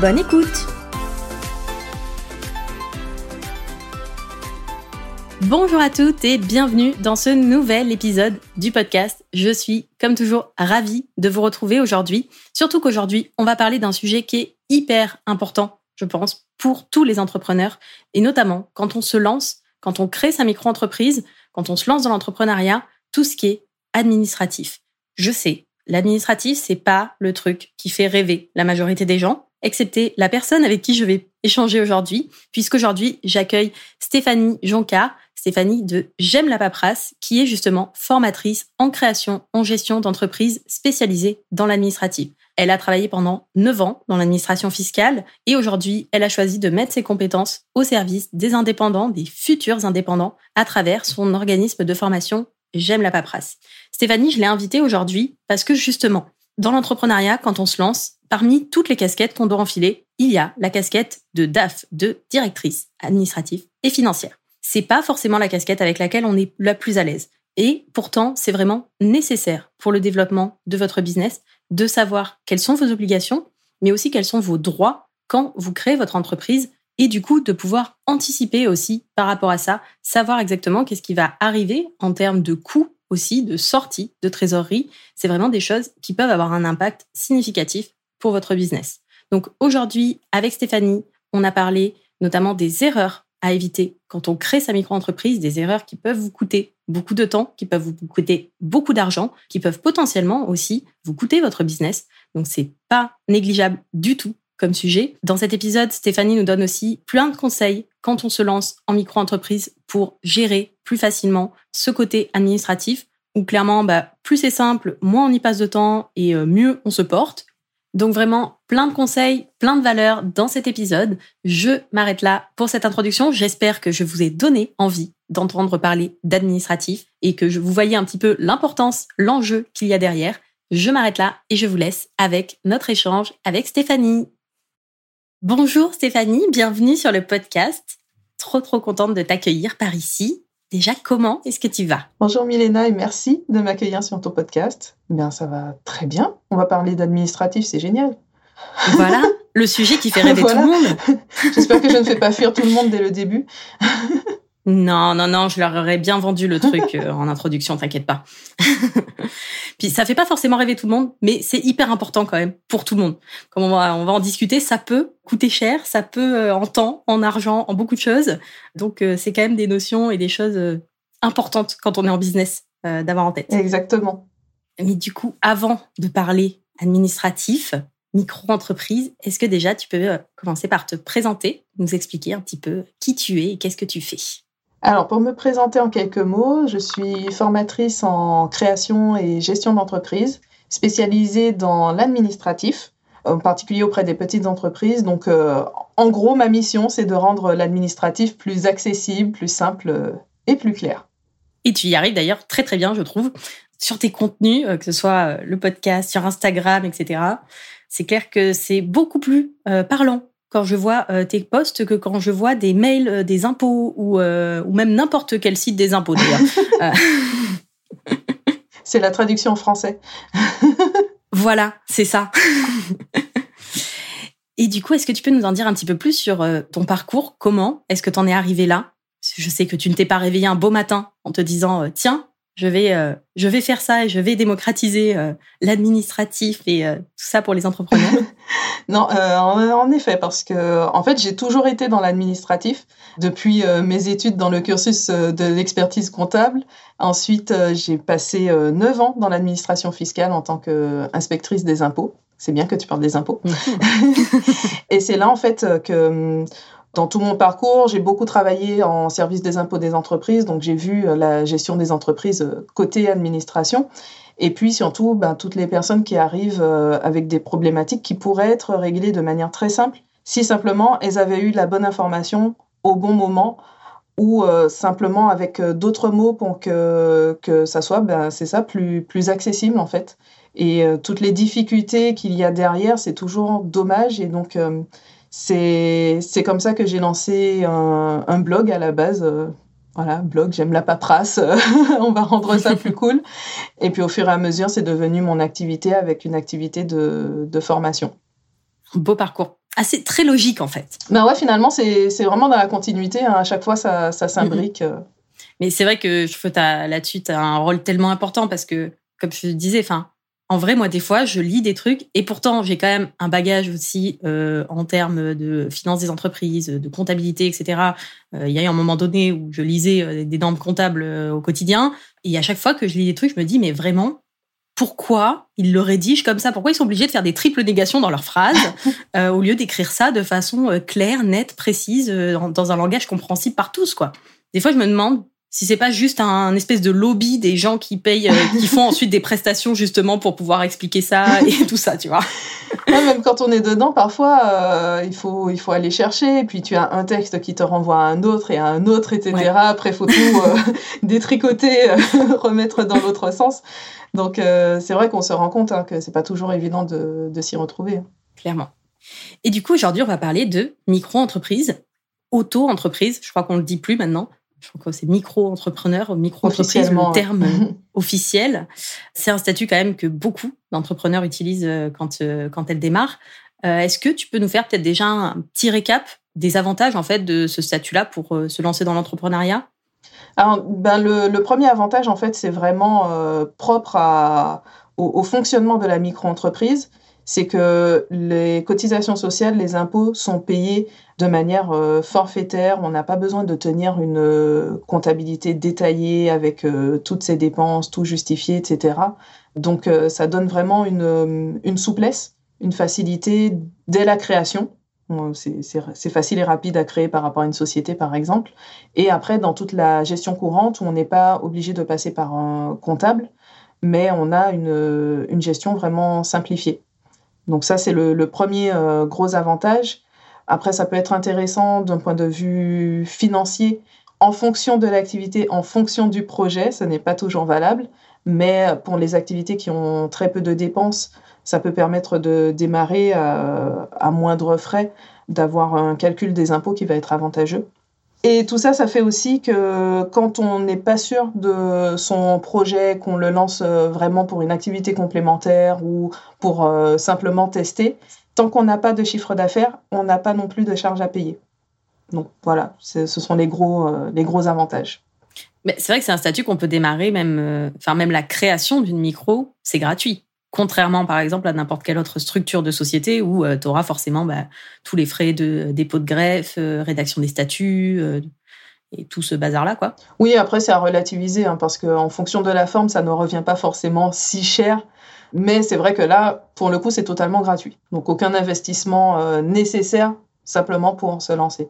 Bonne écoute Bonjour à toutes et bienvenue dans ce nouvel épisode du podcast. Je suis, comme toujours, ravie de vous retrouver aujourd'hui. Surtout qu'aujourd'hui, on va parler d'un sujet qui est hyper important, je pense, pour tous les entrepreneurs. Et notamment quand on se lance, quand on crée sa micro-entreprise, quand on se lance dans l'entrepreneuriat, tout ce qui est administratif. Je sais, L'administratif, c'est pas le truc qui fait rêver la majorité des gens, excepté la personne avec qui je vais échanger aujourd'hui, puisqu'aujourd'hui, j'accueille Stéphanie Jonca, Stéphanie de J'aime la paperasse, qui est justement formatrice en création, en gestion d'entreprises spécialisées dans l'administratif. Elle a travaillé pendant 9 ans dans l'administration fiscale et aujourd'hui, elle a choisi de mettre ses compétences au service des indépendants, des futurs indépendants, à travers son organisme de formation J'aime la paperasse. Stéphanie, je l'ai invitée aujourd'hui parce que justement, dans l'entrepreneuriat, quand on se lance, parmi toutes les casquettes qu'on doit enfiler, il y a la casquette de DAF, de directrice administrative et financière. C'est pas forcément la casquette avec laquelle on est la plus à l'aise. Et pourtant, c'est vraiment nécessaire pour le développement de votre business de savoir quelles sont vos obligations, mais aussi quels sont vos droits quand vous créez votre entreprise et du coup de pouvoir anticiper aussi par rapport à ça, savoir exactement qu'est-ce qui va arriver en termes de coûts aussi, de sortie, de trésorerie. C'est vraiment des choses qui peuvent avoir un impact significatif pour votre business. Donc aujourd'hui, avec Stéphanie, on a parlé notamment des erreurs à éviter quand on crée sa micro-entreprise, des erreurs qui peuvent vous coûter beaucoup de temps, qui peuvent vous coûter beaucoup d'argent, qui peuvent potentiellement aussi vous coûter votre business. Donc c'est pas négligeable du tout comme sujet. Dans cet épisode, Stéphanie nous donne aussi plein de conseils quand on se lance en micro-entreprise pour gérer plus facilement ce côté administratif, où clairement, bah, plus c'est simple, moins on y passe de temps et euh, mieux on se porte. Donc vraiment, plein de conseils, plein de valeurs dans cet épisode. Je m'arrête là pour cette introduction. J'espère que je vous ai donné envie d'entendre parler d'administratif et que vous voyez un petit peu l'importance, l'enjeu qu'il y a derrière. Je m'arrête là et je vous laisse avec notre échange avec Stéphanie. Bonjour Stéphanie, bienvenue sur le podcast. Trop trop contente de t'accueillir par ici. Déjà, comment est-ce que tu vas? Bonjour Milena et merci de m'accueillir sur ton podcast. Bien, ça va très bien. On va parler d'administratif, c'est génial. Voilà, le sujet qui fait rêver tout le monde. J'espère que je ne fais pas fuir tout le monde dès le début. Non, non, non, je leur aurais bien vendu le truc euh, en introduction, t'inquiète pas. Puis ça fait pas forcément rêver tout le monde, mais c'est hyper important quand même pour tout le monde. Comme on va, on va en discuter, ça peut coûter cher, ça peut euh, en temps, en argent, en beaucoup de choses. Donc euh, c'est quand même des notions et des choses importantes quand on est en business d'avoir en tête. Exactement. Mais du coup, avant de parler administratif, micro-entreprise, est-ce que déjà tu peux commencer par te présenter, nous expliquer un petit peu qui tu es et qu'est-ce que tu fais? Alors, pour me présenter en quelques mots, je suis formatrice en création et gestion d'entreprise, spécialisée dans l'administratif, en particulier auprès des petites entreprises. Donc, euh, en gros, ma mission, c'est de rendre l'administratif plus accessible, plus simple euh, et plus clair. Et tu y arrives d'ailleurs très très bien, je trouve, sur tes contenus, euh, que ce soit le podcast, sur Instagram, etc. C'est clair que c'est beaucoup plus parlant quand je vois euh, tes posts que quand je vois des mails euh, des impôts ou, euh, ou même n'importe quel site des impôts c'est la traduction en français. voilà, c'est ça. Et du coup, est-ce que tu peux nous en dire un petit peu plus sur ton parcours? Comment est-ce que tu en es arrivé là? Je sais que tu ne t'es pas réveillé un beau matin en te disant tiens, je vais, euh, je vais faire ça et je vais démocratiser euh, l'administratif et euh, tout ça pour les entrepreneurs Non, en, effet, parce que en fait, j'ai toujours été dans l'administratif depuis mes études dans le cursus de l'expertise comptable. Ensuite, j'ai passé neuf ans dans l'administration fiscale en tant qu'inspectrice des impôts. C'est bien que tu parles des impôts. et c'est là, en fait, que Dans tout mon parcours, j'ai beaucoup travaillé en service des impôts des entreprises, donc j'ai vu la gestion des entreprises côté administration. Et puis surtout, ben, toutes les personnes qui arrivent avec des problématiques qui pourraient être réglées de manière très simple si simplement elles avaient eu la bonne information au bon moment ou euh, simplement avec euh, d'autres mots pour que, que ça soit, ben, c'est ça, plus, plus accessible en fait. Et euh, toutes les difficultés qu'il y a derrière, c'est toujours dommage. Et donc, c'est comme ça que j'ai lancé un, un, blog à la base. voilà, blog, j'aime la paperasse, on va rendre ça plus cool. Et puis au fur et à mesure, c'est devenu mon activité avec une activité de, de formation. Beau parcours assez très logique en fait. Ben ouais, finalement, c'est vraiment dans la continuité. Hein. À chaque fois, ça, ça s'imbrique. Euh. Mais c'est vrai que je là-dessus, tu as un rôle tellement important parce que, comme je te disais, enfin, en vrai, moi, des fois, je lis des trucs et pourtant, j'ai quand même un bagage aussi euh, en termes de finance des entreprises, de comptabilité, etc. Euh, il y a eu un moment donné où je lisais des normes comptables au quotidien et à chaque fois que je lis des trucs, je me dis, mais vraiment, pourquoi ils le rédigent comme ça? Pourquoi ils sont obligés de faire des triples négations dans leurs phrases euh, au lieu d'écrire ça de façon euh, claire, nette, précise, euh, dans un langage compréhensible par tous quoi? Des fois, je me demande si c'est pas juste un espèce de lobby des gens qui payent, qui font ensuite des prestations justement pour pouvoir expliquer ça et tout ça, tu vois. même quand on est dedans, parfois il faut il faut aller chercher. Et puis tu as un texte qui te renvoie à un autre et à un autre, etc. Après, faut tout détricoter, remettre dans l'autre sens. Donc euh, c'est vrai qu'on se rend compte hein, que c'est pas toujours évident de, s'y retrouver. Clairement. Et du coup, aujourd'hui, on va parler de micro-entreprise, auto-entreprise. Je crois qu'on le dit plus maintenant. Je crois que c'est micro-entrepreneur, micro-entreprise, le terme officiel. C'est un statut quand même que beaucoup d'entrepreneurs utilisent euh, quand, euh, quand elles démarrent. Est-ce que tu peux nous faire peut-être déjà un petit récap des avantages en fait de ce statut-là pour se lancer dans l'entrepreneuriat? Alors, ben le, premier avantage, en fait, c'est vraiment euh, propre à, au, fonctionnement de la micro-entreprise. C'est que les cotisations sociales, les impôts sont payés de manière euh, forfaitaire. On n'a pas besoin de tenir une euh, comptabilité détaillée avec toutes ses dépenses, tout justifié, etc. Donc, ça donne vraiment une, une souplesse, une facilité dès la création c'est facile et rapide à créer par rapport à une société, par exemple. Et après, dans toute la gestion courante, on n'est pas obligé de passer par un comptable, mais on a une, une gestion vraiment simplifiée. Donc ça, c'est le, premier euh, gros avantage. Après, ça peut être intéressant d'un point de vue financier, en fonction de l'activité, en fonction du projet, ce n'est pas toujours valable, mais pour les activités qui ont très peu de dépenses, ça peut permettre de démarrer à, à moindre frais, d'avoir un calcul des impôts qui va être avantageux. Et tout ça, ça fait aussi que quand on n'est pas sûr de son projet, qu'on le lance euh, vraiment pour une activité complémentaire ou pour euh, simplement tester, tant qu'on n'a pas de chiffre d'affaires, on n'a pas non plus de charges à payer. Donc voilà, ce sont les gros, euh, les gros avantages. Mais c'est vrai que c'est un statut qu'on peut démarrer même, enfin même la création d'une micro, c'est gratuit. Contrairement, par exemple, à n'importe quelle autre structure de société où euh, tu auras forcément bah, tous les frais de dépôt de greffe, euh, rédaction des statuts euh, et tout ce bazar-là, quoi. Oui, après, c'est à relativiser hein, parce qu'en fonction de la forme, ça ne revient pas forcément si cher. Mais c'est vrai que là, pour le coup, c'est totalement gratuit. Donc, aucun investissement nécessaire simplement pour se lancer.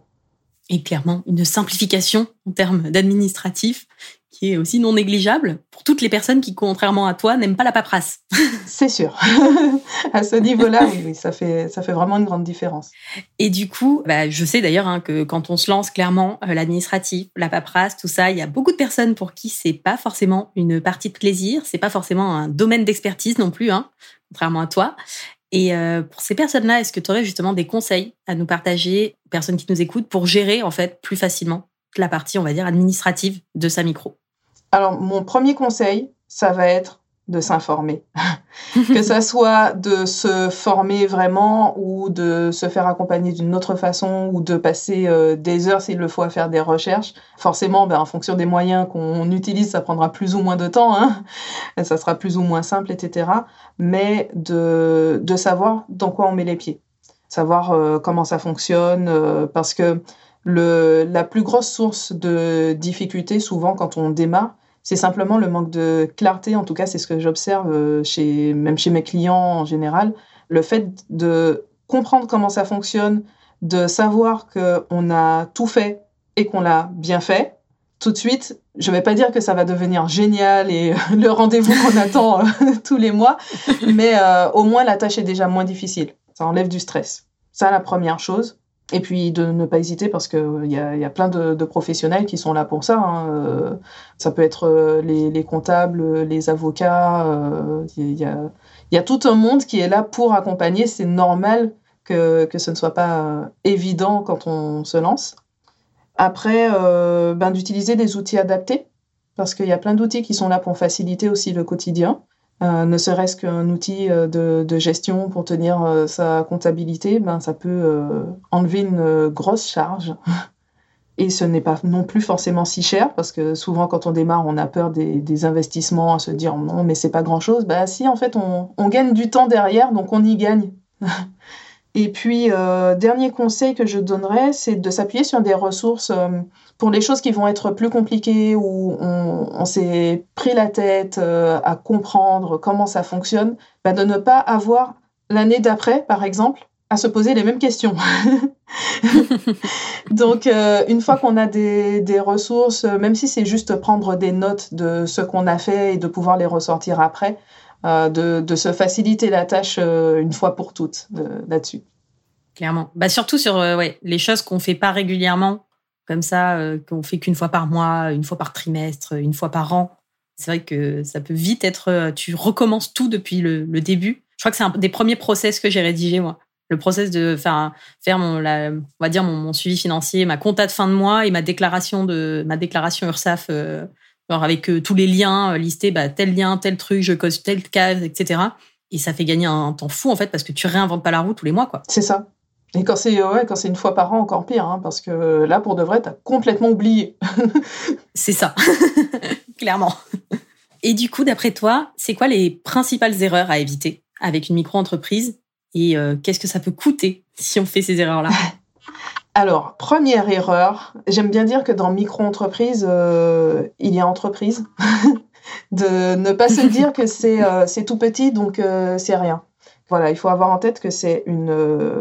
Et clairement, une simplification en termes d'administratif qui est aussi non négligeable pour toutes les personnes qui, contrairement à toi, n'aiment pas la paperasse. C'est sûr. à ce niveau-là, oui, ça, fait, ça fait vraiment une grande différence. Et du coup, bah, je sais d'ailleurs hein, que quand on se lance clairement, euh, l'administratif, la paperasse, tout ça, il y a beaucoup de personnes pour qui c'est pas forcément une partie de plaisir, c'est pas forcément un domaine d'expertise non plus, hein, contrairement à toi. Et euh, pour ces personnes-là, est-ce que tu aurais justement des conseils à nous partager, personnes qui nous écoutent, pour gérer en fait plus facilement la partie, on va dire, administrative de sa micro? Alors, mon premier conseil, ça va être de s'informer. que ça soit de se former vraiment ou de se faire accompagner d'une autre façon ou de passer euh, des heures s'il le faut à faire des recherches. Forcément, ben, en fonction des moyens qu'on utilise, ça prendra plus ou moins de temps, hein. ça sera plus ou moins simple, etc. Mais de, de savoir dans quoi on met les pieds, savoir euh, comment ça fonctionne, euh, parce que le, la plus grosse source de difficulté, souvent quand on démarre, c'est simplement le manque de clarté. En tout cas, c'est ce que j'observe euh, chez, même chez mes clients en général. Le fait de comprendre comment ça fonctionne, de savoir qu'on a tout fait et qu'on l'a bien fait, tout de suite, je vais pas dire que ça va devenir génial et le rendez-vous qu'on attend euh, tous les mois, mais euh, au moins la tâche est déjà moins difficile. Ça enlève du stress. Ça, la première chose. Et puis de ne pas hésiter parce qu'il y a, y a plein de, professionnels qui sont là pour ça. Hein. Euh, ça peut être les, comptables, les avocats. Il y, a, tout un monde qui est là pour accompagner. C'est normal que, que ce ne soit pas évident quand on se lance. Après, euh, ben, d'utiliser des outils adaptés, parce qu'il y a plein d'outils qui sont là pour faciliter aussi le quotidien. Euh, ne serait-ce qu'un outil euh, de, gestion pour tenir sa comptabilité, ben, ça peut enlever une grosse charge. Et ce n'est pas non plus forcément si cher, parce que souvent quand on démarre, on a peur des, investissements, à se dire non, mais c'est pas grand-chose. Bah si, en fait, on gagne du temps derrière, donc on y gagne. Et puis, euh, dernier conseil que je donnerais, c'est de s'appuyer sur des ressources euh, pour les choses qui vont être plus compliquées, où on, s'est pris la tête euh, à comprendre comment ça fonctionne, bah, de ne pas avoir l'année d'après, par exemple, à se poser les mêmes questions. Donc, une fois qu'on a des, des, ressources, même si c'est juste prendre des notes de ce qu'on a fait et de pouvoir les ressortir après, euh, de, se faciliter la tâche euh, une fois pour toutes là-dessus. Clairement. Bah, surtout sur euh, ouais, les choses qu'on fait pas régulièrement, comme ça, qu'on fait qu'une fois par mois, une fois par trimestre, une fois par an. C'est vrai que ça peut vite être. Tu recommences tout depuis le, début. Je crois que c'est un des premiers process que j'ai rédigé, moi le process de faire faire mon on va dire mon, suivi financier ma compta de fin de mois et ma déclaration de ma déclaration URSAF alors avec euh, tous les liens euh, listés, bah, tel lien, tel truc, je cause telle case, etc. Et ça fait gagner un, temps fou en fait parce que tu réinventes pas la roue tous les mois, quoi. C'est ça. Et quand c'est ouais, quand c'est une fois par an, encore pire, hein, parce que là, pour de vrai, t'as complètement oublié. c'est ça, clairement. Et du coup, d'après toi, c'est quoi les principales erreurs à éviter avec une micro-entreprise? Et euh, qu'est-ce que ça peut coûter si on fait ces erreurs-là? Alors, première erreur, j'aime bien dire que dans micro-entreprise, euh, il y a entreprise. de ne pas se dire que c'est euh, tout petit, donc euh, c'est rien. Voilà, il faut avoir en tête que c'est une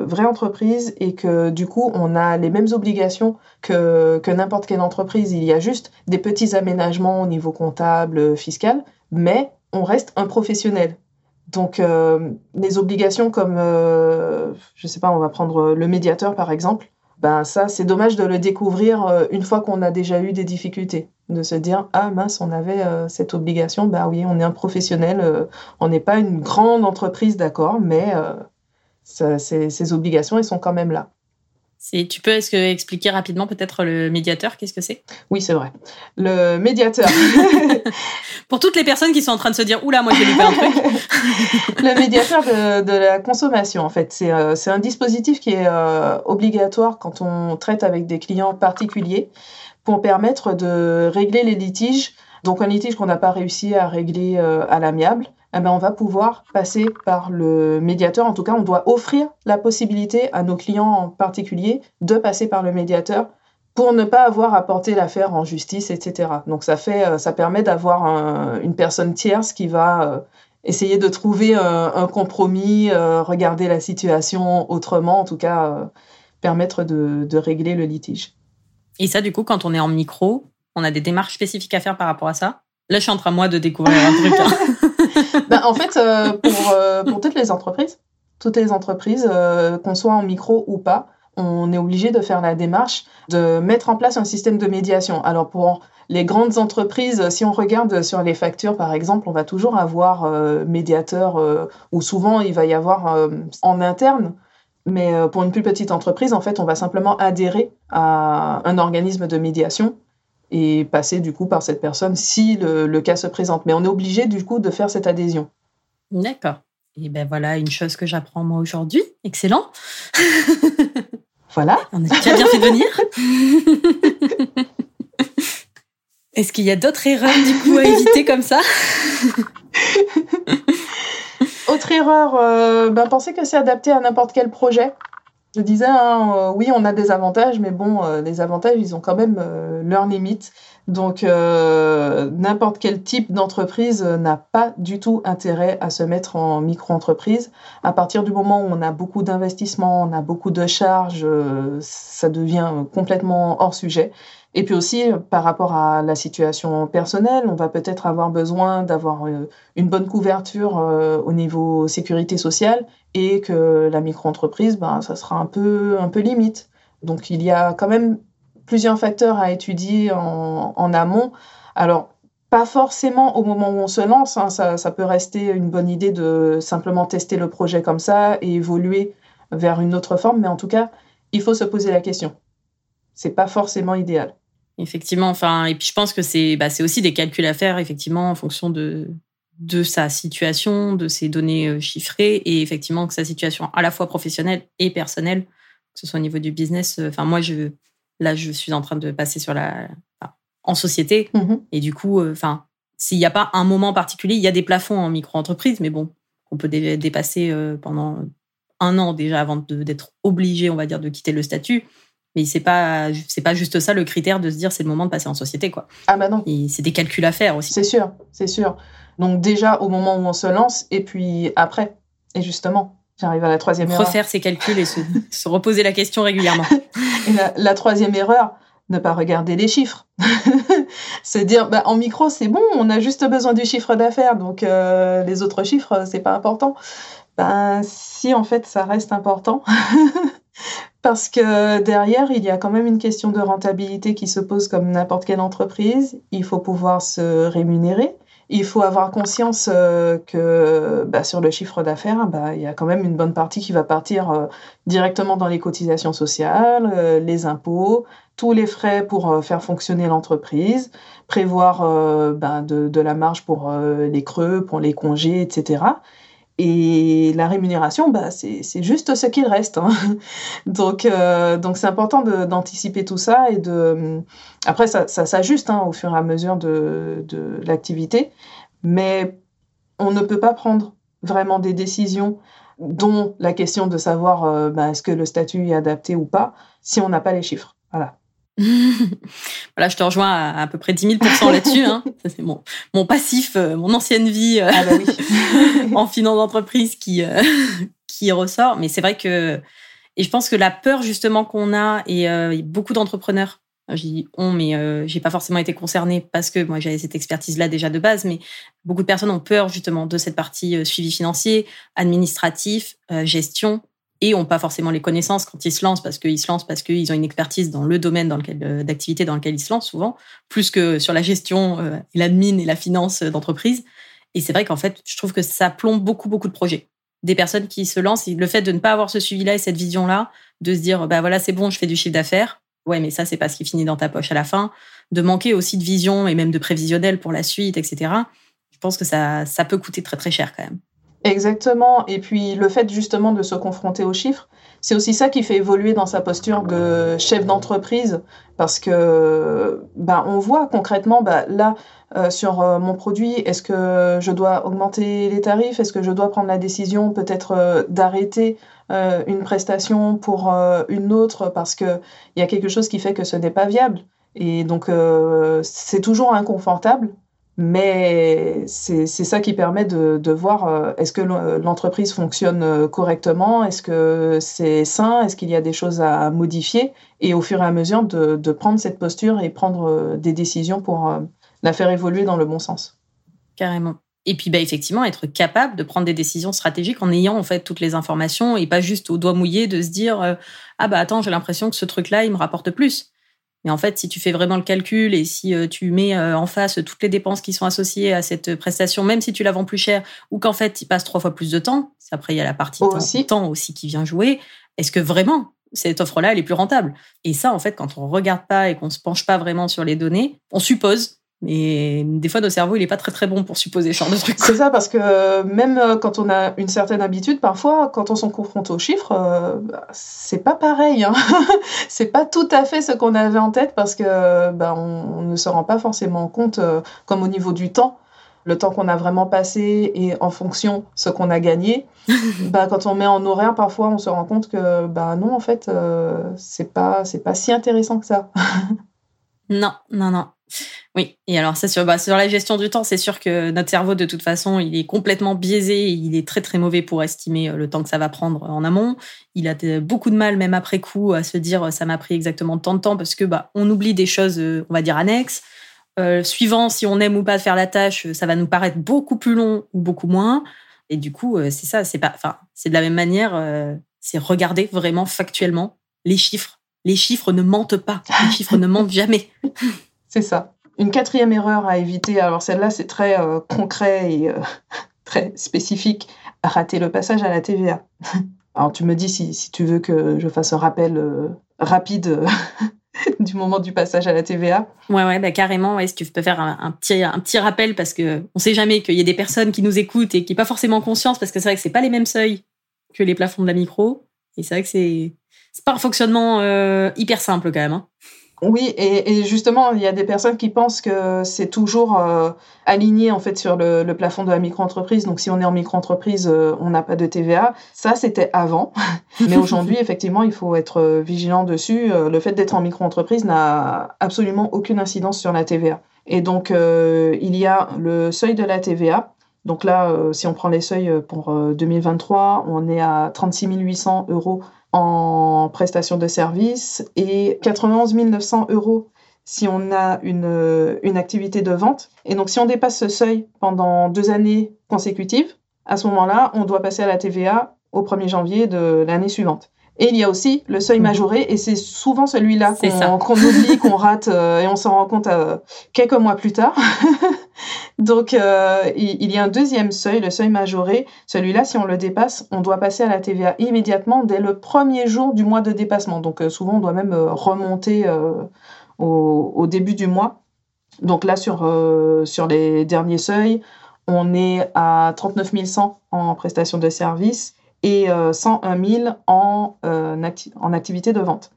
vraie entreprise et que du coup, on a les mêmes obligations que, que n'importe quelle entreprise. Il y a juste des petits aménagements au niveau comptable, fiscal, mais on reste un professionnel. Donc, les obligations comme, je sais pas, on va prendre le médiateur par exemple ben ça, c'est dommage de le découvrir euh, une fois qu'on a déjà eu des difficultés. De se dire, ah mince, on avait euh, cette obligation, ben oui, on est un professionnel, euh, on n'est pas une grande entreprise, d'accord, mais ces obligations, elles sont quand même là tu peux est-ce que expliquer rapidement peut-être le médiateur, qu'est-ce que c'est? Oui, c'est vrai. Le médiateur. Pour toutes les personnes qui sont en train de se dire oula, moi j'ai loupé un truc. le médiateur de, la consommation, en fait, c'est euh, un dispositif qui est euh, obligatoire quand on traite avec des clients particuliers pour permettre de régler les litiges. Donc un litige qu'on n'a pas réussi à régler euh, à l'amiable, eh ben, on va pouvoir passer par le médiateur. En tout cas, on doit offrir la possibilité à nos clients en particulier de passer par le médiateur pour ne pas avoir à porter l'affaire en justice, etc. Donc ça fait, euh, ça permet d'avoir une personne tierce qui va euh, essayer de trouver un, compromis, euh, regarder la situation autrement, en tout cas permettre de, de régler le litige. Et ça, du coup, quand on est en micro, on a des démarches spécifiques à faire par rapport à ça? Là, je suis en train, moi, de découvrir un truc. Hein. Ben, en fait, euh, pour, euh, pour toutes les entreprises, toutes les entreprises, euh, qu'on soit en micro ou pas, on est obligé de faire la démarche de mettre en place un système de médiation. Alors pour les grandes entreprises, si on regarde sur les factures par exemple, on va toujours avoir médiateur ou souvent il va y avoir en interne. Mais pour une plus petite entreprise, en fait, on va simplement adhérer à un organisme de médiation et passer du coup par cette personne si le, cas se présente. Mais on est obligé du coup de faire cette adhésion. D'accord. Et ben voilà une chose que j'apprends moi aujourd'hui. Excellent. Voilà. On a déjà bien fait de venir. Est-ce qu'il y a d'autres erreurs du coup à éviter comme ça? Autre erreur, euh, ben, penser que c'est adapté à n'importe quel projet. Je disais, hein, euh, oui, on a des avantages, mais bon, euh, les avantages, ils ont quand même euh, leurs limites. Donc, euh, n'importe quel type d'entreprise n'a pas du tout intérêt à se mettre en micro-entreprise. À partir du moment où on a beaucoup d'investissements, on a beaucoup de charges, euh, ça devient complètement hors sujet. Et puis aussi, par rapport à la situation personnelle, on va peut-être avoir besoin d'avoir euh, une bonne couverture au niveau sécurité sociale et que la micro-entreprise, ben, ça sera un peu, un peu limite. Donc, il y a quand même plusieurs facteurs à étudier en, amont. Alors, pas forcément au moment où on se lance, hein, ça, peut rester une bonne idée de simplement tester le projet comme ça et évoluer vers une autre forme, mais en tout cas, il faut se poser la question. C'est pas forcément idéal. Effectivement, enfin, et puis je pense que c'est bah, aussi des calculs à faire, effectivement, en fonction de, de sa situation, de ses données euh, chiffrées, et effectivement que sa situation à la fois professionnelle et personnelle, que ce soit au niveau du business. Euh, enfin, moi, je, Là, je suis en train de passer sur la, en société. Mhm. Et du coup, euh, enfin, s'il n'y a pas un moment particulier, il y a des plafonds en micro-entreprise, mais bon, on peut dépasser euh, pendant un an déjà avant d'être obligé, on va dire, de quitter le statut. Mais c'est pas c'est pas juste ça le critère de se dire c'est le moment de passer en société quoi. Ah bah non. C'est des calculs à faire aussi. C'est sûr, c'est sûr. Donc déjà au moment où on se lance et puis après. Et justement, J'arrive à la troisième erreur. Refaire ses calculs et se, reposer la question régulièrement. et la, troisième erreur, ne pas regarder les chiffres. se dire, bah, en micro, c'est bon, on a juste besoin du chiffre d'affaires, donc euh, les autres chiffres, c'est pas important. Ben, si, en fait, ça reste important. Parce que derrière, il y a quand même une question de rentabilité qui se pose comme n'importe quelle entreprise. Il faut pouvoir se rémunérer il faut avoir conscience euh, que bah, sur le chiffre d'affaires, bah, il y a quand même une bonne partie qui va partir euh, directement dans les cotisations sociales, euh, les impôts, tous les frais pour faire fonctionner l'entreprise, prévoir bah, de, de, la marge pour les creux, pour les congés, etc. Et la rémunération, bah, c'est juste ce qu'il reste. Hein. Donc, euh, donc c'est important d'anticiper tout ça et de. Après, ça, ça s'ajuste hein, au fur et à mesure de, de l'activité, mais on ne peut pas prendre vraiment des décisions, dont la question de savoir euh, bah, est-ce que le statut est adapté ou pas, si on n'a pas les chiffres. Voilà. voilà, je te rejoins à, à peu près 10 000% là-dessus. Hein. c'est mon, mon passif, euh, mon ancienne vie euh, ah bah oui. en finance d'entreprise qui, euh, qui ressort. Mais c'est vrai que, et je pense que la peur justement qu'on a, et beaucoup d'entrepreneurs, j'ai dit on, mais j'ai pas forcément été concernée parce que moi j'avais cette expertise-là déjà de base, mais beaucoup de personnes ont peur justement de cette partie suivi financier, administratif, gestion, et n'ont pas forcément les connaissances quand ils se lancent parce qu'ils se lancent parce qu'ils ont une expertise dans le domaine dans lequel euh, d'activité dans lequel ils se lancent souvent, plus que sur la gestion, euh, l'admin et la finance euh, d'entreprise. Et c'est vrai qu'en fait, je trouve que ça plombe beaucoup beaucoup de projets. Des personnes qui se lancent, le fait de ne pas avoir ce suivi-là et cette vision-là, de se dire bah voilà c'est bon, je fais du chiffre d'affaires. Ouais, mais ça c'est pas ce qui finit dans ta poche à la fin. De manquer aussi de vision et même de prévisionnel pour la suite, etc. Je pense que ça ça peut coûter très très cher quand même. Exactement. Et puis le fait justement de se confronter aux chiffres, c'est aussi ça qui fait évoluer dans sa posture de chef d'entreprise, parce que ben, on voit concrètement, ben, là, euh, sur euh, mon produit, est-ce que je dois augmenter les tarifs? Est-ce que je dois prendre la décision peut-être euh, d'arrêter une prestation pour une autre? Parce qu'il y a quelque chose qui fait que ce n'est pas viable. Et donc, c'est toujours inconfortable, mais c'est ça qui permet de, de voir euh, est-ce que l'entreprise fonctionne euh, correctement, est-ce que c'est sain, est-ce qu'il y a des choses à modifier, et au fur et à mesure de, prendre cette posture et prendre euh, des décisions pour la faire évoluer dans le bon sens. Carrément. Et puis bah, effectivement, être capable de prendre des décisions stratégiques en ayant en fait toutes les informations et pas juste au doigt mouillé de se dire ah bah attends j'ai l'impression que ce truc-là il me rapporte plus. Mais en fait, si tu fais vraiment le calcul et si euh, tu mets euh, en face toutes les dépenses qui sont associées à cette prestation, même si tu la vends plus cher ou qu'en fait, tu passes trois fois plus de temps, après, il y a la partie aussi. Temps, aussi qui vient jouer. Est-ce que vraiment cette offre-là, elle est plus rentable? Et ça, en fait, quand on regarde pas et qu'on se penche pas vraiment sur les données, on suppose mais des fois, nos cerveaux, il n'est pas très très bon pour supposer ce genre de trucs. C'est ça, parce que même euh, quand on a une certaine habitude, parfois, quand on s'en confronte aux chiffres, euh, c'est pas pareil. Hein. c'est pas tout à fait ce qu'on avait en tête parce que bah, on, ne se rend pas forcément compte, euh, comme au niveau du temps, le temps qu'on a vraiment passé et en fonction ce qu'on a gagné. bah, quand on met en horaire, parfois, on se rend compte que bah non, en fait, c'est pas c'est pas si intéressant que ça. non, non, non. Oui, et alors ça sur, bah, sur la gestion du temps, c'est sûr que notre cerveau, de toute façon, il est complètement biaisé, il est très très mauvais pour estimer euh, le temps que ça va prendre en amont. Il a beaucoup de mal, même après coup, à se dire ça m'a pris exactement tant de temps parce que bah on oublie des choses, on va dire annexes. Euh, suivant si on aime ou pas faire la tâche, ça va nous paraître beaucoup plus long ou beaucoup moins. Et du coup, c'est ça, c'est pas, enfin, c'est de la même manière, c'est regarder vraiment factuellement les chiffres. Les chiffres ne mentent pas, les chiffres ne mentent jamais. C'est ça. Une quatrième erreur à éviter, alors celle-là c'est très euh, concret et euh, très spécifique, rater le passage à la TVA. Alors tu me dis si, tu veux que je fasse un rappel euh, rapide du moment du passage à la TVA. Ouais, ouais, bah carrément, ouais, si tu peux faire un, petit, un petit rappel parce que on sait jamais qu'il y a des personnes qui nous écoutent et qui n'ont pas forcément conscience parce que c'est vrai que c'est pas les mêmes seuils que les plafonds de la micro. Et c'est vrai que c'est, c'est pas un fonctionnement hyper simple quand même. Hein. Oui, et, justement, il y a des personnes qui pensent que c'est toujours euh, aligné en fait sur le, plafond de la micro-entreprise. Donc, si on est en micro-entreprise, euh, on n'a pas de TVA. Ça, c'était avant, mais aujourd'hui, effectivement, il faut être vigilant dessus. Euh, le fait d'être en micro-entreprise n'a absolument aucune incidence sur la TVA. Et donc, il y a le seuil de la TVA. Donc là, si on prend les seuils pour 2023, on est à 36 800 euros en prestation de services et 91 900 euros si on a une, une activité de vente. Et donc, si on dépasse ce seuil pendant deux années consécutives, à ce moment-là, on doit passer à la TVA au 1er janvier de l'année suivante. Et il y a aussi le seuil mhm. majoré, et c'est souvent celui-là qu'on oublie, qu'on rate, euh, et on s'en rend compte euh, quelques mois plus tard. Donc, euh, il, y a un deuxième seuil, le seuil majoré. Celui-là, si on le dépasse, on doit passer à la TVA immédiatement dès le premier jour du mois de dépassement. Donc, souvent, on doit même remonter au, début du mois. Donc là, sur, sur les derniers seuils, on est à 39 100 en prestation de services et 101 euh, 000 en, euh, en activité de vente.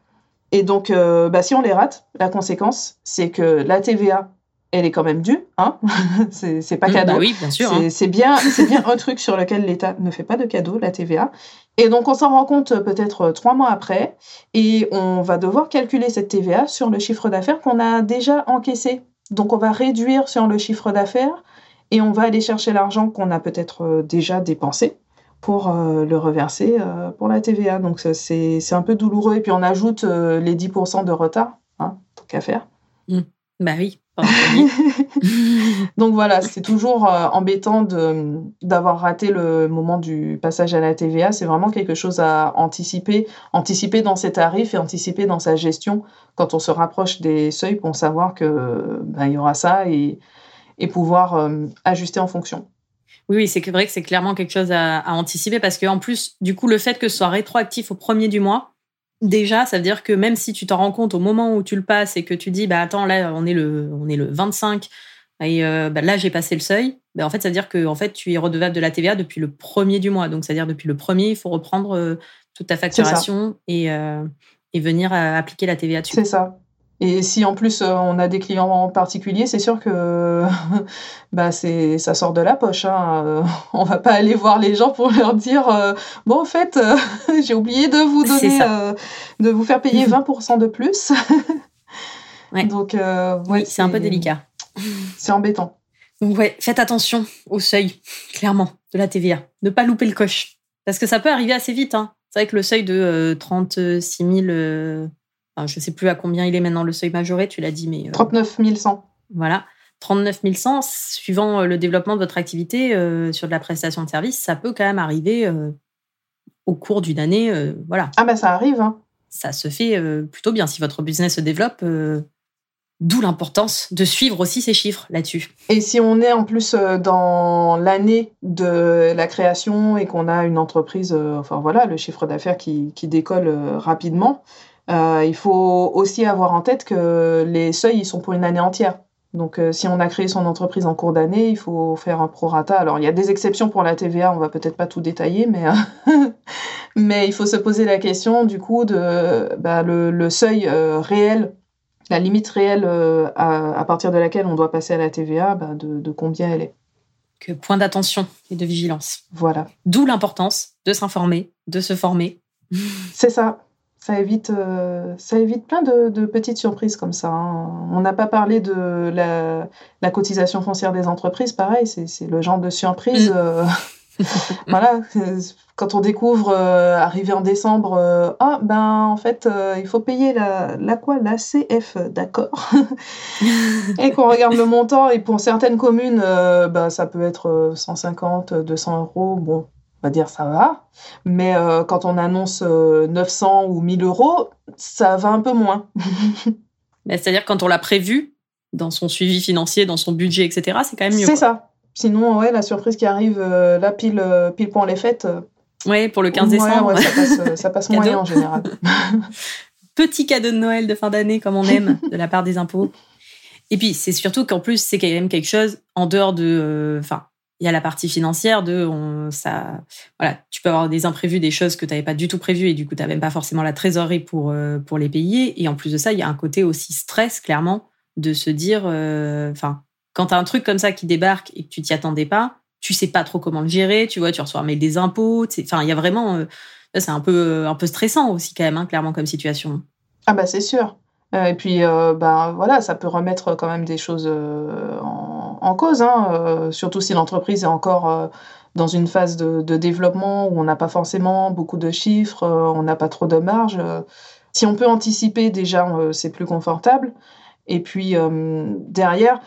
Et donc, euh, bah, si on les rate, la conséquence, c'est que la TVA, elle est quand même due, hein c'est pas mmh, cadeau. Bah oui, bien sûr. C'est hein. bien, bien un truc sur lequel l'État ne fait pas de cadeau, la TVA. Et donc, on s'en rend compte peut-être trois mois après, et on va devoir calculer cette TVA sur le chiffre d'affaires qu'on a déjà encaissé. Donc, on va réduire sur le chiffre d'affaires et on va aller chercher l'argent qu'on a peut-être déjà dépensé pour euh, le reverser euh, pour la TVA. Donc c'est un peu douloureux. Et puis on ajoute euh, les 10% de retard, hein, tant qu'à faire. Mmh. Bah oui. Donc voilà, c'est toujours embêtant d'avoir raté le moment du passage à la TVA. C'est vraiment quelque chose à anticiper, anticiper dans ses tarifs et anticiper dans sa gestion quand on se rapproche des seuils pour savoir que ben, il y aura ça et, et pouvoir ajuster en fonction. Oui, c'est vrai que c'est clairement quelque chose à, anticiper parce qu'en plus, du coup, le fait que ce soit rétroactif au premier du mois, déjà, ça veut dire que même si tu t'en rends compte au moment où tu le passes et que tu dis, bah attends, là, on est le, on est le 25 et euh, bah, là, j'ai passé le seuil, bah, en fait, ça veut dire que en fait, tu es redevable de la TVA depuis le premier du mois. Donc, c'est-à-dire depuis le premier, il faut reprendre euh, toute ta facturation et, euh, et venir appliquer la TVA dessus. C'est ça. Et si en plus euh, on a des clients en particulier, c'est sûr que bah c'est ça sort de la poche. Hein. Euh, on va pas aller voir les gens pour leur dire euh, bon en fait j'ai oublié de vous donner de vous faire payer 20% de plus. Donc ouais, c'est un peu délicat. C'est embêtant. ouais, faites attention au seuil, clairement, de la TVA. Ne pas louper le coche. Parce que ça peut arriver assez vite. Hein. C'est vrai que le seuil de 36 000 je ne sais plus à combien il est maintenant le seuil majoré, tu l'as dit, mais... 39 100. Voilà. 39 100, suivant euh, le développement de votre activité euh, sur de la prestation de service, ça peut quand même arriver euh, au cours d'une année. voilà. Ah ben ça arrive. Hein. Ça se fait plutôt bien si votre business se développe. D'où l'importance de suivre aussi ces chiffres là-dessus. Et si on est en plus dans l'année de la création et qu'on a une entreprise, enfin voilà, le chiffre d'affaires qui, qui, décolle rapidement, euh, il faut aussi avoir en tête que les seuils, ils sont pour une année entière. Donc, euh, si on a créé son entreprise en cours d'année, il faut faire un prorata. Alors, il y a des exceptions pour la TVA, on va peut-être pas tout détailler, mais, euh, mais il faut se poser la question, du coup, de bah, le, seuil réel, la limite réelle à, partir de laquelle on doit passer à la TVA, bah, de, de combien elle est. Que point d'attention et de vigilance. Voilà. D'où l'importance de s'informer, de se former. C'est ça. Ça évite, ça évite plein de, petites surprises comme ça. Hein. On n'a pas parlé de la, cotisation foncière des entreprises, pareil, c'est le genre de surprise. Mm. voilà, quand on découvre, euh, arrivé en décembre, euh, ah ben en fait, euh, il faut payer la, la quoi La CF, d'accord. et qu'on regarde le montant, et pour certaines communes, ben, ça peut être 150, 200 euros, bon, on va dire ça va. Mais quand on annonce 900 ou 1000 euros, ça va un peu moins. C'est-à-dire quand on l'a prévu, dans son suivi financier, dans son budget, etc., c'est quand même mieux. C'est ça. Sinon, ouais, la surprise qui arrive là, pile, pile point les fêtes, oui, pour le 15 décembre. ça passe, euh, ça passe moyen en général. Petit cadeau de Noël de fin d'année, comme on aime, de la part des impôts. Et puis, c'est surtout qu'en plus, c'est quand même quelque chose en dehors de. Euh, enfin, il y a la partie financière de. Ça, voilà, tu peux avoir des imprévus, des choses que tu n'avais pas du tout prévues et du coup, tu n'as même pas forcément la trésorerie pour, euh, pour les payer. Et en plus de ça, il y a un côté aussi stress, clairement, de se dire. Enfin, quand tu as un truc comme ça qui débarque et que tu t'y attendais pas, tu sais pas trop comment le gérer, tu vois, tu reçois un mail des impôts, enfin, il y a vraiment, euh, c'est un peu, un peu stressant aussi quand même, hein, clairement comme situation. Ah bah c'est sûr. Euh, et puis, euh, bah, voilà, ça peut remettre quand même des choses en, cause, hein, surtout si l'entreprise est encore dans une phase de, de développement où on n'a pas forcément beaucoup de chiffres, on n'a pas trop de marge. si on peut anticiper déjà, c'est plus confortable. Et puis derrière,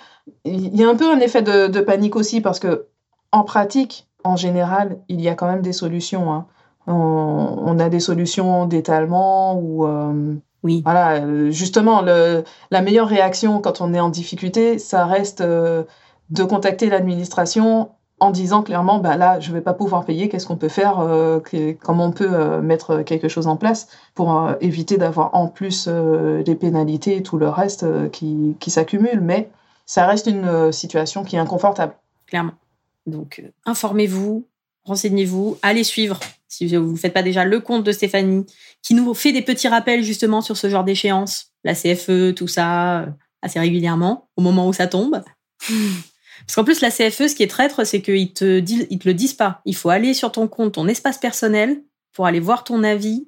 il y a un peu un effet de, de panique aussi parce que en pratique, en général, il y a quand même des solutions. Hein. On, a des solutions d'étalement ou euh, oui. voilà. Justement, la meilleure réaction quand on est en difficulté, ça reste euh, de contacter l'administration en disant clairement, bah là, je vais pas pouvoir payer. Qu'est-ce qu'on peut faire euh, Comment on peut mettre quelque chose en place pour éviter d'avoir en plus des pénalités et tout le reste qui, qui s'accumule. Mais ça reste une situation qui est inconfortable. Clairement. Donc, euh, informez-vous, renseignez-vous, allez suivre, si vous ne faites pas déjà, le compte de Stéphanie, qui nous fait des petits rappels justement sur ce genre d'échéance, la CFE, tout ça, euh, assez régulièrement, au moment où ça tombe. Parce qu'en plus, la CFE, ce qui est traître, c'est qu'ils te, ils te le disent pas. Il faut aller sur ton compte, ton espace personnel, pour aller voir ton avis.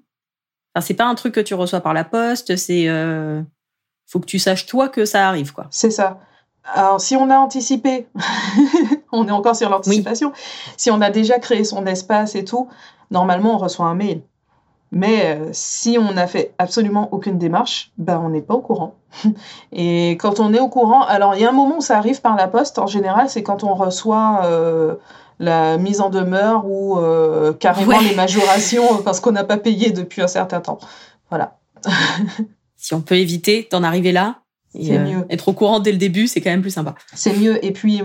Enfin, c'est pas un truc que tu reçois par la poste, c'est. Euh, faut que tu saches toi que ça arrive, quoi. C'est ça. Alors, si on a anticipé, on est encore sur l'anticipation, si on a déjà créé son espace et tout, normalement, on reçoit un mail. Mais euh, si on n'a fait absolument aucune démarche, ben, on n'est pas au courant. et quand on est au courant, alors il y a un moment où ça arrive par la poste, en général, c'est quand on reçoit euh, la mise en demeure ou euh, carrément les majorations parce qu'on n'a pas payé depuis un certain temps. Voilà. si on peut éviter d'en arriver là, mieux. Être au courant dès le début, c'est quand même plus sympa. C'est mieux. Et puis,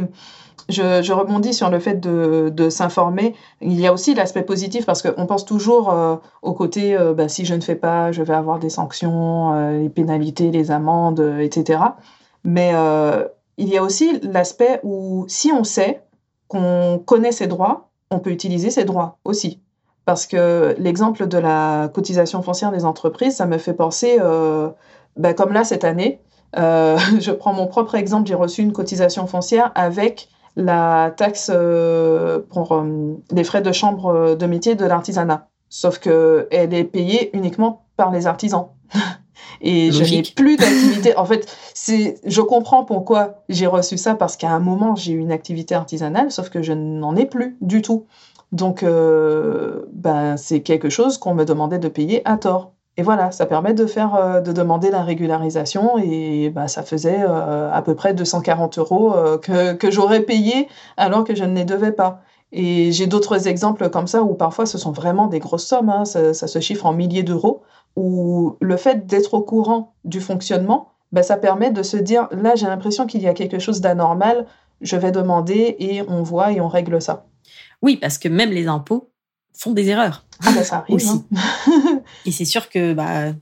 je, rebondis sur le fait de, s'informer. Il y a aussi l'aspect positif parce qu'on pense toujours euh, au côté euh, bah, si je ne fais pas, je vais avoir des sanctions, les pénalités, les amendes, etc. Mais il y a aussi l'aspect où si on sait qu'on connaît ses droits, on peut utiliser ses droits aussi. Parce que l'exemple de la cotisation foncière des entreprises, ça me fait penser, bah, comme là cette année, euh, je prends mon propre exemple, j'ai reçu une cotisation foncière avec la taxe euh, pour euh, les frais de chambre de métier de l'artisanat. Sauf qu'elle est payée uniquement par les artisans. Et je n'ai plus d'activité. En fait, je comprends pourquoi j'ai reçu ça parce qu'à un moment j'ai eu une activité artisanale, sauf que je n'en ai plus du tout. Donc, ben, c'est quelque chose qu'on me demandait de payer à tort. Et voilà, ça permet de faire, euh, de demander la régularisation et bah, ça faisait euh, à peu près 240 euros euh, que, que j'aurais payé alors que je ne les devais pas. Et j'ai d'autres exemples comme ça où parfois ce sont vraiment des grosses sommes, hein, ça, se chiffre en milliers d'euros, où le fait d'être au courant du fonctionnement, bah, ça permet de se dire, là j'ai l'impression qu'il y a quelque chose d'anormal, je vais demander et on voit et on règle ça. Oui, parce que même les impôts, font des erreurs. Ah bah, ça arrive aussi. Hein. et c'est sûr que bah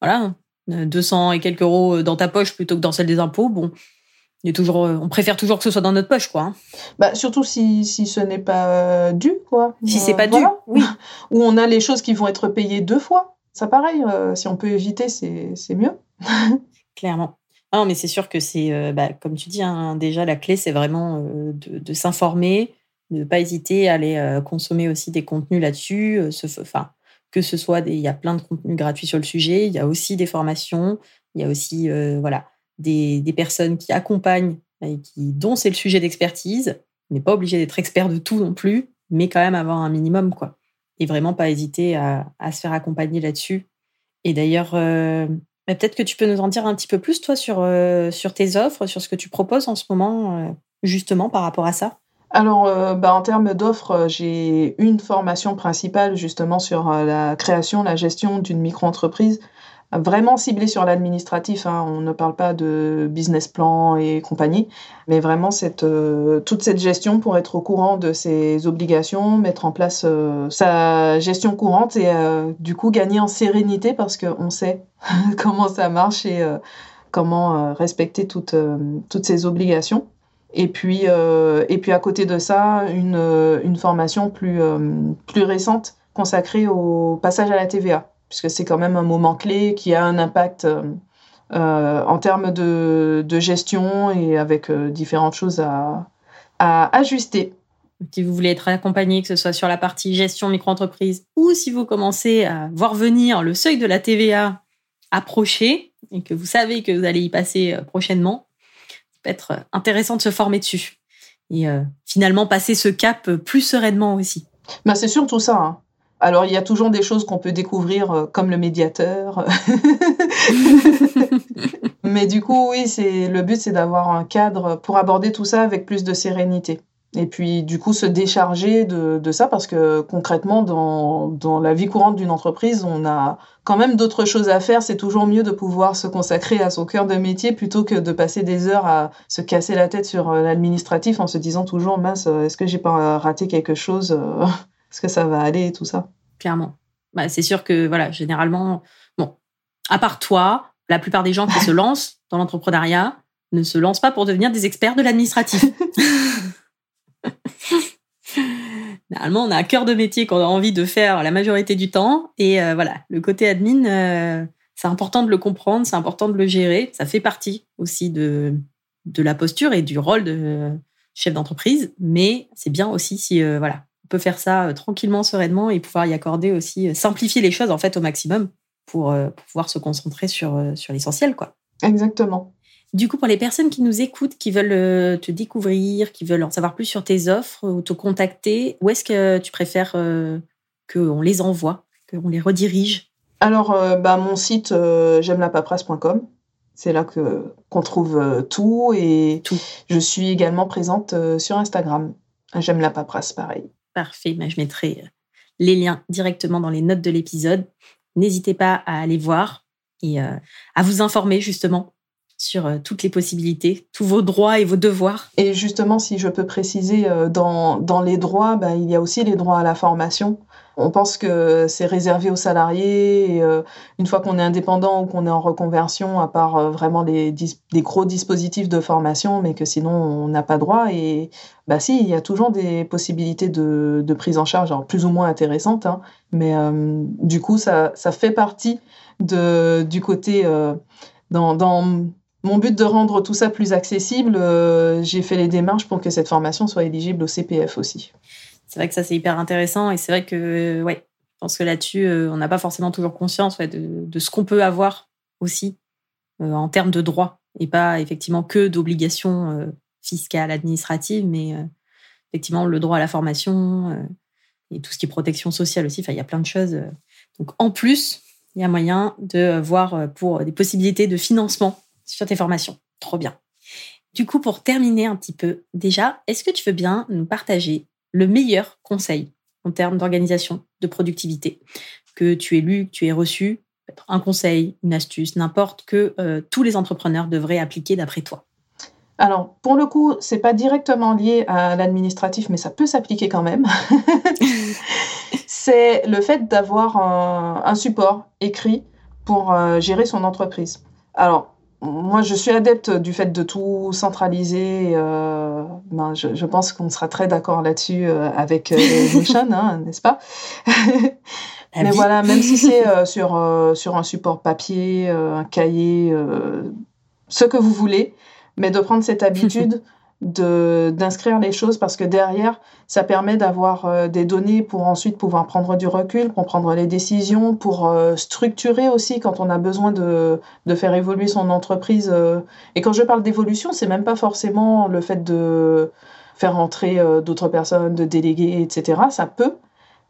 voilà, 200 et quelques euros dans ta poche plutôt que dans celle des impôts, bon, il est toujours, on préfère toujours que ce soit dans notre poche, quoi. Hein. Bah, surtout si, si ce n'est pas dû, quoi. Si c'est pas dû, oui. Ou on a les choses qui vont être payées deux fois. Ça, pareil, euh, si on peut éviter, c'est mieux. Clairement. Non, mais c'est sûr que c'est, euh, bah, comme tu dis, hein, déjà, la clé, c'est vraiment euh, de, de s'informer, ne pas hésiter à aller euh, consommer aussi des contenus là-dessus, euh, enfin, que ce soit il y a plein de contenus gratuits sur le sujet, il y a aussi des formations, il y a aussi voilà des, personnes qui accompagnent et qui dont c'est le sujet d'expertise. On n'est pas obligé d'être expert de tout non plus, mais quand même avoir un minimum quoi. Et vraiment pas hésiter à, se faire accompagner là-dessus. Et d'ailleurs, peut-être que tu peux nous en dire un petit peu plus, toi, sur, euh, tes offres, sur ce que tu proposes en ce moment, euh, justement, par rapport à ça? Alors, euh, bah, en termes d'offres, j'ai une formation principale justement sur la création, la gestion d'une micro-entreprise vraiment ciblé sur l'administratif. Hein. On ne parle pas de business plan et compagnie, mais vraiment cette, euh, toute cette gestion pour être au courant de ses obligations, mettre en place euh, sa gestion courante et euh, du coup gagner en sérénité parce qu'on sait comment ça marche et comment respecter toutes, toutes ces obligations. Et puis, et puis à côté de ça, une, une formation plus, plus récente consacrée au passage à la TVA puisque c'est quand même un moment clé qui a un impact euh, euh, en termes de, gestion et avec euh, différentes choses à, ajuster. Si vous voulez être accompagné, que ce soit sur la partie gestion micro-entreprise ou si vous commencez à voir venir le seuil de la TVA approcher et que vous savez que vous allez y passer prochainement, peut être intéressant de se former dessus et finalement passer ce cap plus sereinement aussi. Bah c'est surtout ça. Hein. Alors, il y a toujours des choses qu'on peut découvrir, euh, comme le médiateur. Mais du coup, oui, c'est le but, c'est d'avoir un cadre pour aborder tout ça avec plus de sérénité. Et puis, du coup, se décharger de, ça, parce que concrètement, dans, dans la vie courante d'une entreprise, on a quand même d'autres choses à faire. C'est toujours mieux de pouvoir se consacrer à son cœur de métier plutôt que de passer des heures à se casser la tête sur euh, l'administratif en se disant toujours, mince, euh, est-ce que j'ai pas raté quelque chose est-ce que ça va aller et tout ça? Clairement. Bah, c'est sûr que, voilà, généralement, bon, à part toi, la plupart des gens qui se lancent dans l'entrepreneuriat ne se lancent pas pour devenir des experts de l'administratif. Normalement, on a un cœur de métier qu'on a envie de faire la majorité du temps. Et euh, voilà, le côté admin, euh, c'est important de le comprendre, c'est important de le gérer. Ça fait partie aussi de, la posture et du rôle de chef d'entreprise. Mais c'est bien aussi si, euh, voilà, on peut faire ça tranquillement, sereinement et pouvoir y accorder aussi, simplifier les choses en fait au maximum pour, pouvoir se concentrer sur, sur l'essentiel. quoi. Exactement. Du coup, pour les personnes qui nous écoutent, qui veulent te découvrir, qui veulent en savoir plus sur tes offres ou te contacter, où est-ce que tu préfères qu'on les envoie, qu'on les redirige? Alors, bah, mon site, j'aime la paperasse.com. C'est là que qu'on trouve tout et tout. je suis également présente sur Instagram. J'aime la paperasse, pareil. Parfait, bah, je mettrai euh, les liens directement dans les notes de l'épisode. N'hésitez pas à aller voir et euh, à vous informer justement sur euh, toutes les possibilités, tous vos droits et vos devoirs. Et justement, si je peux préciser, dans, dans les droits, bah, il y a aussi les droits à la formation. On pense que c'est réservé aux salariés. Euh, une fois qu'on est indépendant ou qu'on est en reconversion, à part euh, vraiment les, des gros dispositifs de formation, mais que sinon on n'a pas droit. Et bah si, il y a toujours des possibilités de, de prise en charge, plus ou moins intéressantes. Hein, mais euh, du coup, ça, ça fait partie de, du côté dans, dans mon but de rendre tout ça plus accessible, j'ai fait les démarches pour que cette formation soit éligible au CPF aussi c'est vrai que ça, c'est hyper intéressant. Et c'est vrai que, ouais, je que là-dessus, euh, on n'a pas forcément toujours conscience de, ce qu'on peut avoir aussi euh, en termes de droits et pas effectivement que d'obligations euh, fiscales, administratives, mais effectivement le droit à la formation et tout ce qui est protection sociale aussi. Enfin, il y a plein de choses. Donc, en plus, il y a moyen de voir pour des possibilités de financement sur tes formations. Trop bien. Du coup, pour terminer un petit peu, déjà, est-ce que tu veux bien nous partager le meilleur conseil en termes d'organisation, de productivité que tu aies lu, que tu aies reçu, un conseil, une astuce, n'importe que euh, tous les entrepreneurs devraient appliquer d'après toi alors, pour le coup, c'est pas directement lié à l'administratif, mais ça peut s'appliquer quand même. c'est le fait d'avoir un, support écrit pour euh, gérer son entreprise. Alors, moi, je suis adepte du fait de tout centraliser. Euh, ben, je, pense qu'on sera très d'accord là-dessus euh, avec euh, Notion, hein, n'est-ce pas? Mais voilà, même si c'est sur, sur un support papier, un cahier, ce que vous voulez, mais de prendre cette habitude de d'inscrire les choses parce que derrière, ça permet d'avoir euh, des données pour ensuite pouvoir prendre du recul, pour prendre les décisions, pour euh, structurer aussi quand on a besoin de, de faire évoluer son entreprise. Euh. Et quand je parle d'évolution, c'est même pas forcément le fait de faire entrer d'autres personnes, de déléguer, etc. Ça peut,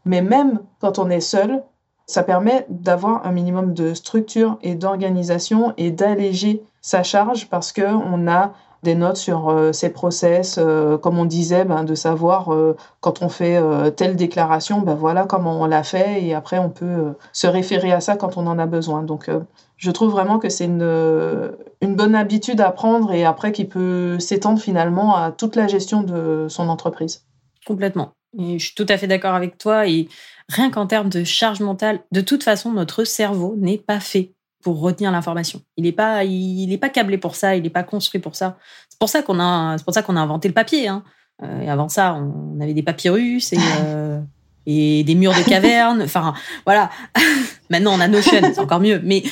mais même quand on est seul, ça permet d'avoir un minimum de structure et d'organisation et d'alléger sa charge parce que on a des notes sur euh, ces process, euh, comme on disait, ben, de savoir euh, quand on fait telle déclaration, ben voilà comment on l'a fait et après on peut se référer à ça quand on en a besoin. Donc je trouve vraiment que c'est une, bonne habitude à prendre et après qui peut s'étendre finalement à toute la gestion de son entreprise. Complètement. Et je suis tout à fait d'accord avec toi. Et rien qu'en termes de charge mentale, de toute façon, notre cerveau n'est pas fait pour retenir l'information. Il n'est pas, il est pas câblé pour ça, il n'est pas construit pour ça. C'est pour ça qu'on a, c'est pour ça qu'on a inventé le papier. Hein. Euh, et avant ça, on avait des papyrus et, euh, et des murs de caverne. Enfin, voilà. Maintenant, on a Notion, c'est encore mieux. Mais,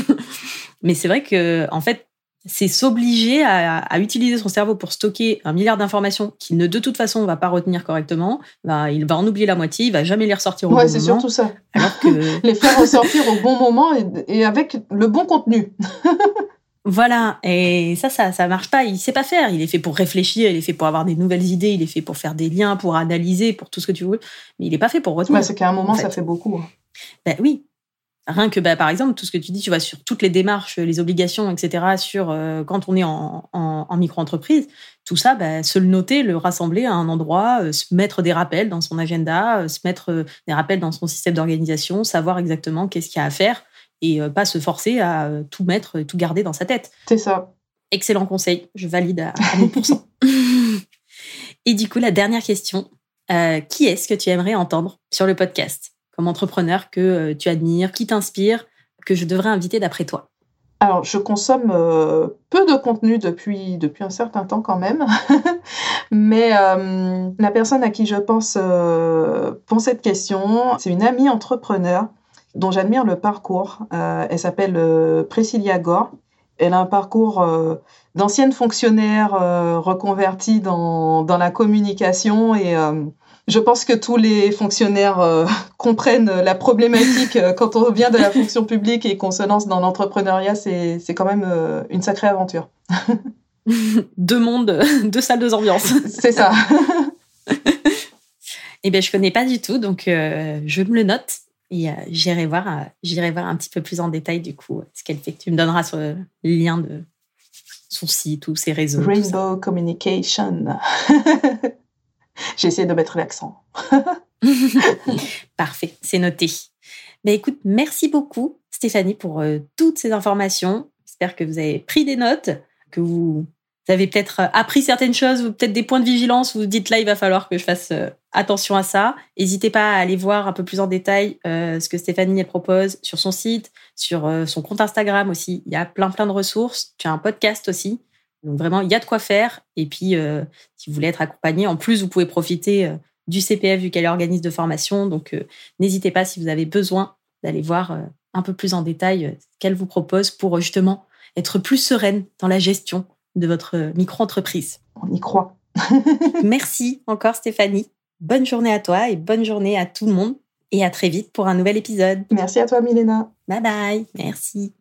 mais c'est vrai que, en fait, c'est s'obliger à, utiliser son cerveau pour stocker un milliard d'informations qu'il ne de toute façon va pas retenir correctement. Bah, il va en oublier la moitié, il va jamais les ressortir au bon moment. Ouais, c'est surtout ça. les faire ressortir au bon moment et, avec le bon contenu. voilà, et ça, ça, ça marche pas. Il sait pas faire. Il est fait pour réfléchir, il est fait pour avoir des nouvelles idées, il est fait pour faire des liens, pour analyser, pour tout ce que tu veux. Mais il est pas fait pour retenir. c'est qu'à un moment, ça fait beaucoup. Hein. Ben oui, Rien que, bah, par exemple, tout ce que tu dis, tu vois, sur toutes les démarches, les obligations, etc., sur euh, quand on est en, en, micro-entreprise, tout ça, bah, se le noter, le rassembler à un endroit, euh, se mettre des rappels dans son agenda, euh, se mettre des rappels dans son système d'organisation, savoir exactement qu'est-ce qu'il y a à faire et pas se forcer à tout mettre, tout garder dans sa tête. C'est ça. Excellent conseil, je valide à, à 1000%. et du coup, la dernière question, qui est-ce que tu aimerais entendre sur le podcast? Comme entrepreneur que euh, tu admires, qui t'inspire, que je devrais inviter d'après toi alors, je consomme euh, peu de contenu depuis, depuis un certain temps quand même, mais euh, la personne à qui je pense pour cette question, c'est une amie entrepreneur dont j'admire le parcours. elle s'appelle Priscilla Gore. Elle a un parcours d'ancienne fonctionnaire reconvertie dans, dans, la communication et je pense que tous les fonctionnaires euh, comprennent la problématique euh, quand on revient de la fonction publique et qu'on se lance dans l'entrepreneuriat, c'est, quand même euh, une sacrée aventure. deux mondes, deux salles, deux ambiances. c'est ça. eh bien, je connais pas du tout, donc je me le note et j'irai voir, j'irai voir un petit peu plus en détail du coup ce qu'elle fait. Tu me donneras sur le lien de son site ou ses réseaux. Rainbow Communication. J'ai essayé de mettre l'accent. Parfait, c'est noté. Mais écoute, merci beaucoup Stéphanie pour euh, toutes ces informations. J'espère que vous avez pris des notes, que vous avez peut-être euh, appris certaines choses ou peut-être des points de vigilance. Vous dites là, il va falloir que je fasse euh, attention à ça. N'hésitez pas à aller voir un peu plus en détail ce que Stéphanie propose sur son site, sur son compte Instagram aussi. Il y a plein plein de ressources. Tu as un podcast aussi. Donc vraiment, il y a de quoi faire. Et puis, euh, si vous voulez être accompagné, en plus, vous pouvez profiter euh, du CPF vu qu'elle est organisme de formation. Donc, euh, n'hésitez pas si vous avez besoin d'aller voir un peu plus en détail ce qu'elle vous propose pour justement être plus sereine dans la gestion de votre micro-entreprise. On y croit. Merci encore Stéphanie. Bonne journée à toi et bonne journée à tout le monde. Et à très vite pour un nouvel épisode. Merci à toi Milena. Bye bye. Merci.